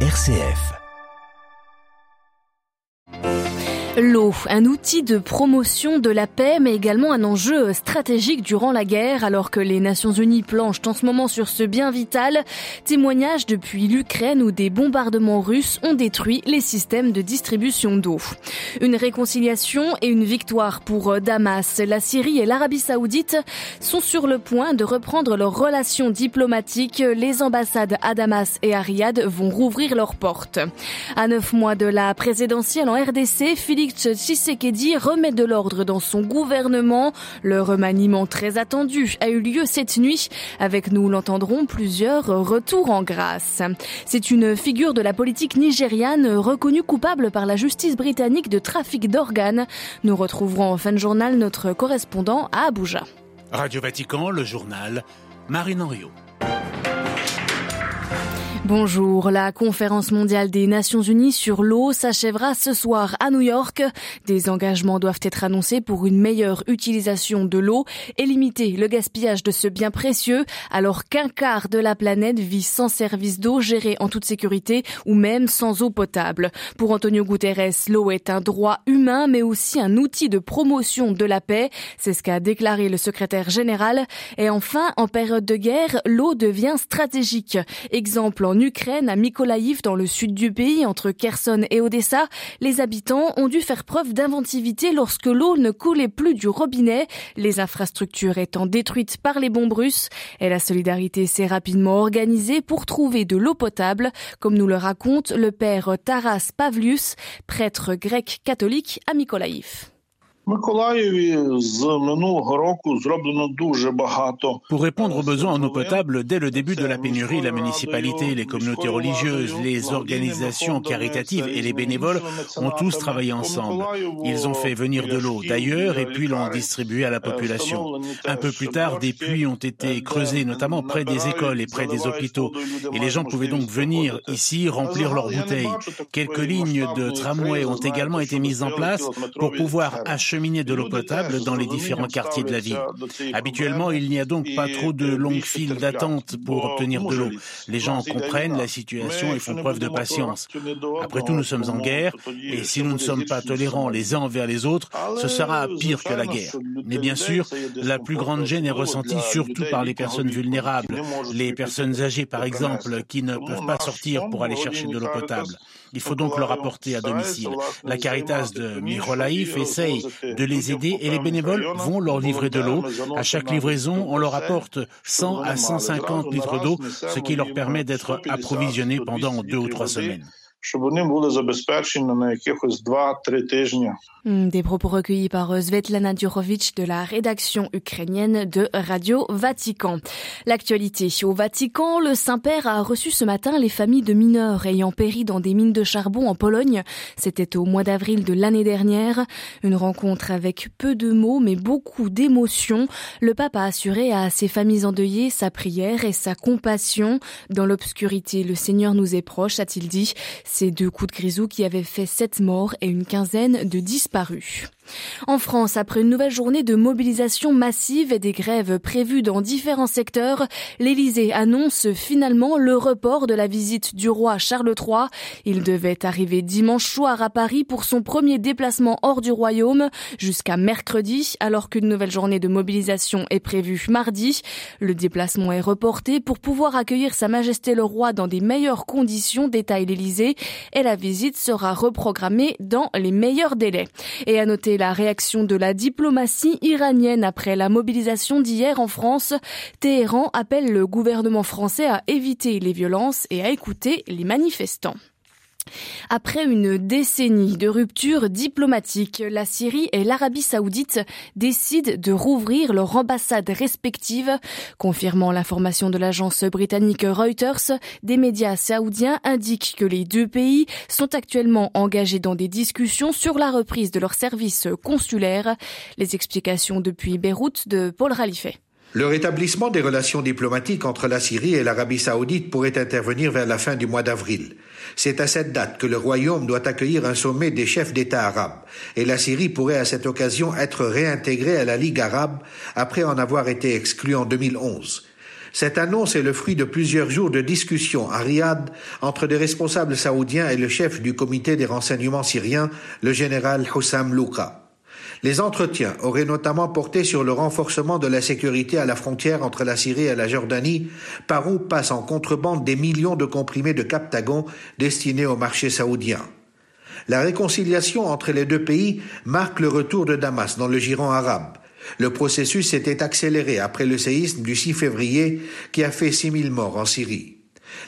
RCF. L'eau, un outil de promotion de la paix, mais également un enjeu stratégique durant la guerre, alors que les Nations Unies planchent en ce moment sur ce bien vital. Témoignage depuis l'Ukraine où des bombardements russes ont détruit les systèmes de distribution d'eau. Une réconciliation et une victoire pour Damas. La Syrie et l'Arabie Saoudite sont sur le point de reprendre leurs relations diplomatiques. Les ambassades à Damas et à Riyad vont rouvrir leurs portes. À neuf mois de la présidentielle en RDC, Philippe Félix Tshisekedi remet de l'ordre dans son gouvernement. Le remaniement très attendu a eu lieu cette nuit. Avec nous l'entendrons plusieurs retours en grâce. C'est une figure de la politique nigériane reconnue coupable par la justice britannique de trafic d'organes. Nous retrouverons en fin de journal notre correspondant à Abuja. Radio Vatican, le journal, Marine Henriot. Bonjour, la conférence mondiale des Nations Unies sur l'eau s'achèvera ce soir à New York. Des engagements doivent être annoncés pour une meilleure utilisation de l'eau et limiter le gaspillage de ce bien précieux alors qu'un quart de la planète vit sans service d'eau géré en toute sécurité ou même sans eau potable. Pour Antonio Guterres, l'eau est un droit humain mais aussi un outil de promotion de la paix. C'est ce qu'a déclaré le secrétaire général. Et enfin, en période de guerre, l'eau devient stratégique. Exemple en Ukraine, à Mykolaïv, dans le sud du pays, entre Kherson et Odessa, les habitants ont dû faire preuve d'inventivité lorsque l'eau ne coulait plus du robinet, les infrastructures étant détruites par les bombes russes. Et la solidarité s'est rapidement organisée pour trouver de l'eau potable, comme nous le raconte le père Taras Pavlius, prêtre grec catholique à Mykolaïv. Pour répondre aux besoins en eau potable, dès le début de la pénurie, la municipalité, les communautés religieuses, les organisations caritatives et les bénévoles ont tous travaillé ensemble. Ils ont fait venir de l'eau d'ailleurs et puis l'ont distribuée à la population. Un peu plus tard, des puits ont été creusés, notamment près des écoles et près des hôpitaux. Et les gens pouvaient donc venir ici remplir leurs bouteilles. Quelques lignes de tramway ont également été mises en place pour pouvoir acheter de l'eau potable dans les différents quartiers de la ville. Habituellement, il n'y a donc pas trop de longues files d'attente pour obtenir de l'eau. Les gens comprennent la situation et font preuve de patience. Après tout, nous sommes en guerre et si nous ne sommes pas tolérants les uns envers les autres, ce sera pire que la guerre. Mais bien sûr, la plus grande gêne est ressentie surtout par les personnes vulnérables, les personnes âgées par exemple, qui ne peuvent pas sortir pour aller chercher de l'eau potable. Il faut donc leur apporter à domicile. La Caritas de Myrolaïf essaye de les aider et les bénévoles vont leur livrer de l'eau. À chaque livraison, on leur apporte 100 à 150 litres d'eau, ce qui leur permet d'être approvisionnés pendant deux ou trois semaines. Des propos recueillis par euh, Svetlana Durovic de la rédaction ukrainienne de Radio Vatican. L'actualité au Vatican, le Saint-Père a reçu ce matin les familles de mineurs ayant péri dans des mines de charbon en Pologne. C'était au mois d'avril de l'année dernière. Une rencontre avec peu de mots mais beaucoup d'émotions. Le pape a assuré à ses familles endeuillées sa prière et sa compassion. Dans l'obscurité, le Seigneur nous est proche, a-t-il dit. Ces deux coups de grisou qui avaient fait sept morts et une quinzaine de disparus disparu. En France, après une nouvelle journée de mobilisation massive et des grèves prévues dans différents secteurs, l'Élysée annonce finalement le report de la visite du roi Charles III. Il devait arriver dimanche soir à Paris pour son premier déplacement hors du royaume jusqu'à mercredi, alors qu'une nouvelle journée de mobilisation est prévue mardi. Le déplacement est reporté pour pouvoir accueillir Sa Majesté le roi dans des meilleures conditions, détaille l'Élysée, et la visite sera reprogrammée dans les meilleurs délais. Et à noter la réaction de la diplomatie iranienne après la mobilisation d'hier en France. Téhéran appelle le gouvernement français à éviter les violences et à écouter les manifestants. Après une décennie de rupture diplomatique, la Syrie et l'Arabie saoudite décident de rouvrir leurs ambassades respectives. Confirmant l'information de l'agence britannique Reuters, des médias saoudiens indiquent que les deux pays sont actuellement engagés dans des discussions sur la reprise de leurs services consulaires. Les explications depuis Beyrouth de Paul Ralifet. Le rétablissement des relations diplomatiques entre la Syrie et l'Arabie saoudite pourrait intervenir vers la fin du mois d'avril. C'est à cette date que le Royaume doit accueillir un sommet des chefs d'État arabes, et la Syrie pourrait à cette occasion être réintégrée à la Ligue arabe après en avoir été exclue en 2011. Cette annonce est le fruit de plusieurs jours de discussions à Riyad entre des responsables saoudiens et le chef du comité des renseignements syriens, le général Hussam Louka. Les entretiens auraient notamment porté sur le renforcement de la sécurité à la frontière entre la Syrie et la Jordanie, par où passent en contrebande des millions de comprimés de Captagon destinés au marché saoudien. La réconciliation entre les deux pays marque le retour de Damas dans le giron arabe. Le processus s'était accéléré après le séisme du 6 février qui a fait 6000 morts en Syrie.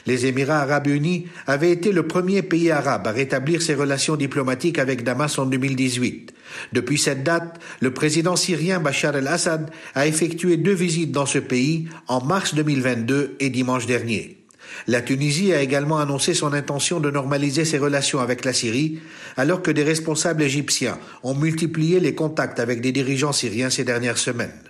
Les Émirats arabes unis avaient été le premier pays arabe à rétablir ses relations diplomatiques avec Damas en 2018. Depuis cette date, le président syrien Bachar el-Assad a effectué deux visites dans ce pays en mars 2022 et dimanche dernier. La Tunisie a également annoncé son intention de normaliser ses relations avec la Syrie, alors que des responsables égyptiens ont multiplié les contacts avec des dirigeants syriens ces dernières semaines.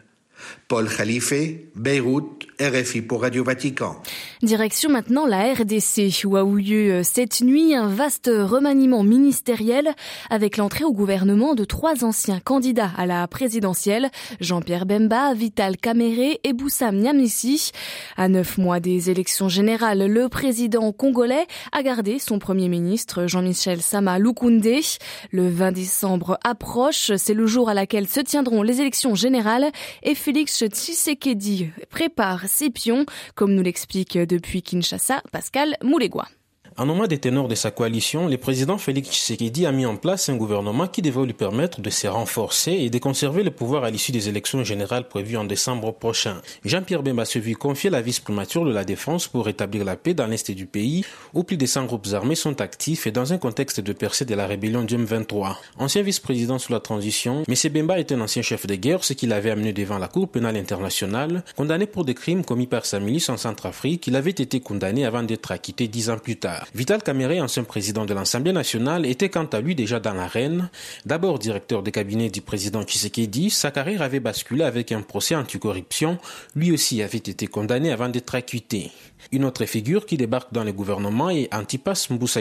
Paul Khalife, Beyrouth, RFI pour Radio Vatican. Direction maintenant la RDC, où a eu lieu euh, cette nuit un vaste remaniement ministériel avec l'entrée au gouvernement de trois anciens candidats à la présidentielle, Jean-Pierre Bemba, Vital Kamere et Boussam Niamisi. À neuf mois des élections générales, le président congolais a gardé son premier ministre, Jean-Michel Sama Lukunde. Le 20 décembre approche, c'est le jour à laquelle se tiendront les élections générales et Félix Tshisekedi prépare ses pions, comme nous l'explique depuis Kinshasa Pascal Moulegua. En nom des ténors de sa coalition, le président Félix Tshisekedi a mis en place un gouvernement qui devait lui permettre de se renforcer et de conserver le pouvoir à l'issue des élections générales prévues en décembre prochain. Jean-Pierre Bemba se vit confier la vice-primature de la défense pour rétablir la paix dans l'est du pays, où plus de 100 groupes armés sont actifs et dans un contexte de percée de la rébellion du M23. Ancien vice-président sous la transition, M. Bemba est un ancien chef de guerre, ce qui l'avait amené devant la Cour pénale internationale, condamné pour des crimes commis par sa milice en Centrafrique. Il avait été condamné avant d'être acquitté dix ans plus tard. Vital Kamere, ancien président de l'Assemblée nationale, était quant à lui déjà dans l'arène. D'abord directeur de cabinet du président Tshisekedi, sa carrière avait basculé avec un procès anticorruption. Lui aussi avait été condamné avant d'être acquitté. Une autre figure qui débarque dans le gouvernement est Antipas Mboussa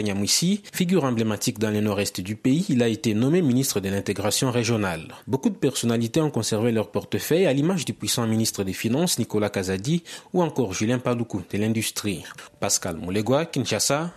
figure emblématique dans le nord-est du pays. Il a été nommé ministre de l'intégration régionale. Beaucoup de personnalités ont conservé leur portefeuille à l'image du puissant ministre des Finances Nicolas Kazadi ou encore Julien Paloukou de l'industrie. Pascal Moulegua, Kinshasa,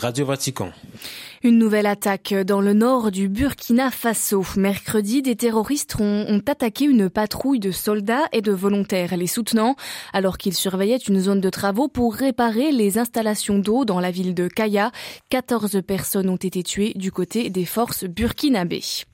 Radio Vatican. Une nouvelle attaque dans le nord du Burkina Faso. Mercredi, des terroristes ont, attaqué une patrouille de soldats et de volontaires les soutenant alors qu'ils surveillaient une zone de travaux pour réparer les installations d'eau dans la ville de Kaya. 14 personnes ont été tuées du côté des forces burkinabées.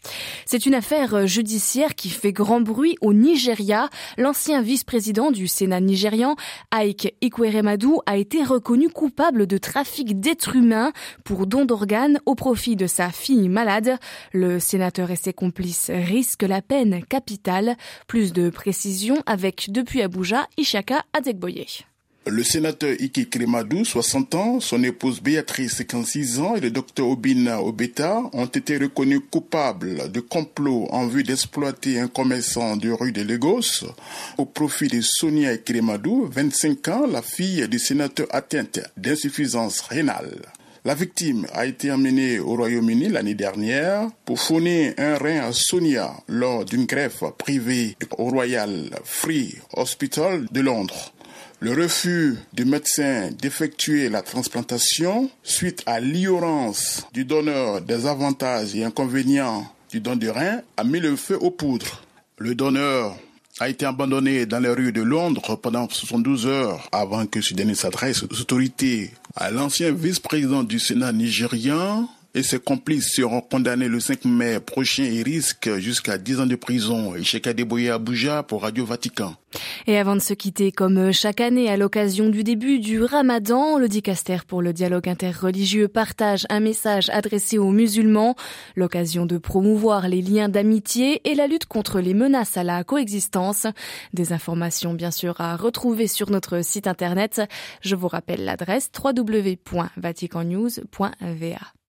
C'est une affaire judiciaire qui fait grand bruit au Nigeria. L'ancien vice-président du Sénat nigérian, Ike Ikweremadou, a été reconnu coupable de trafic d'êtres humains pour don d'organes au profit de sa fille malade. Le sénateur et ses complices risquent la peine capitale. Plus de précisions avec depuis Abuja, Ishaka Adekboye. Le sénateur Ike Kremadou, 60 ans, son épouse Béatrice, 56 ans, et le docteur Obina Obeta ont été reconnus coupables de complot en vue d'exploiter un commerçant de rue de Lagos au profit de Sonia Kremadou, 25 ans, la fille du sénateur atteinte d'insuffisance rénale. La victime a été emmenée au Royaume-Uni l'année dernière pour fournir un rein à Sonia lors d'une greffe privée au Royal Free Hospital de Londres. Le refus du médecin d'effectuer la transplantation suite à l'ignorance du donneur des avantages et inconvénients du don de rein a mis le feu aux poudres. Le donneur a été abandonné dans les rues de Londres pendant 72 heures avant que ce dernier s'adresse aux autorités. À l'ancien vice-président du Sénat nigérian, et ses complices seront condamnés le 5 mai prochain et risquent jusqu'à 10 ans de prison. Abuja pour Radio Vatican. Et avant de se quitter, comme chaque année à l'occasion du début du Ramadan, le dicaster pour le dialogue interreligieux partage un message adressé aux musulmans, l'occasion de promouvoir les liens d'amitié et la lutte contre les menaces à la coexistence. Des informations bien sûr à retrouver sur notre site internet. Je vous rappelle l'adresse www.vaticannews.va.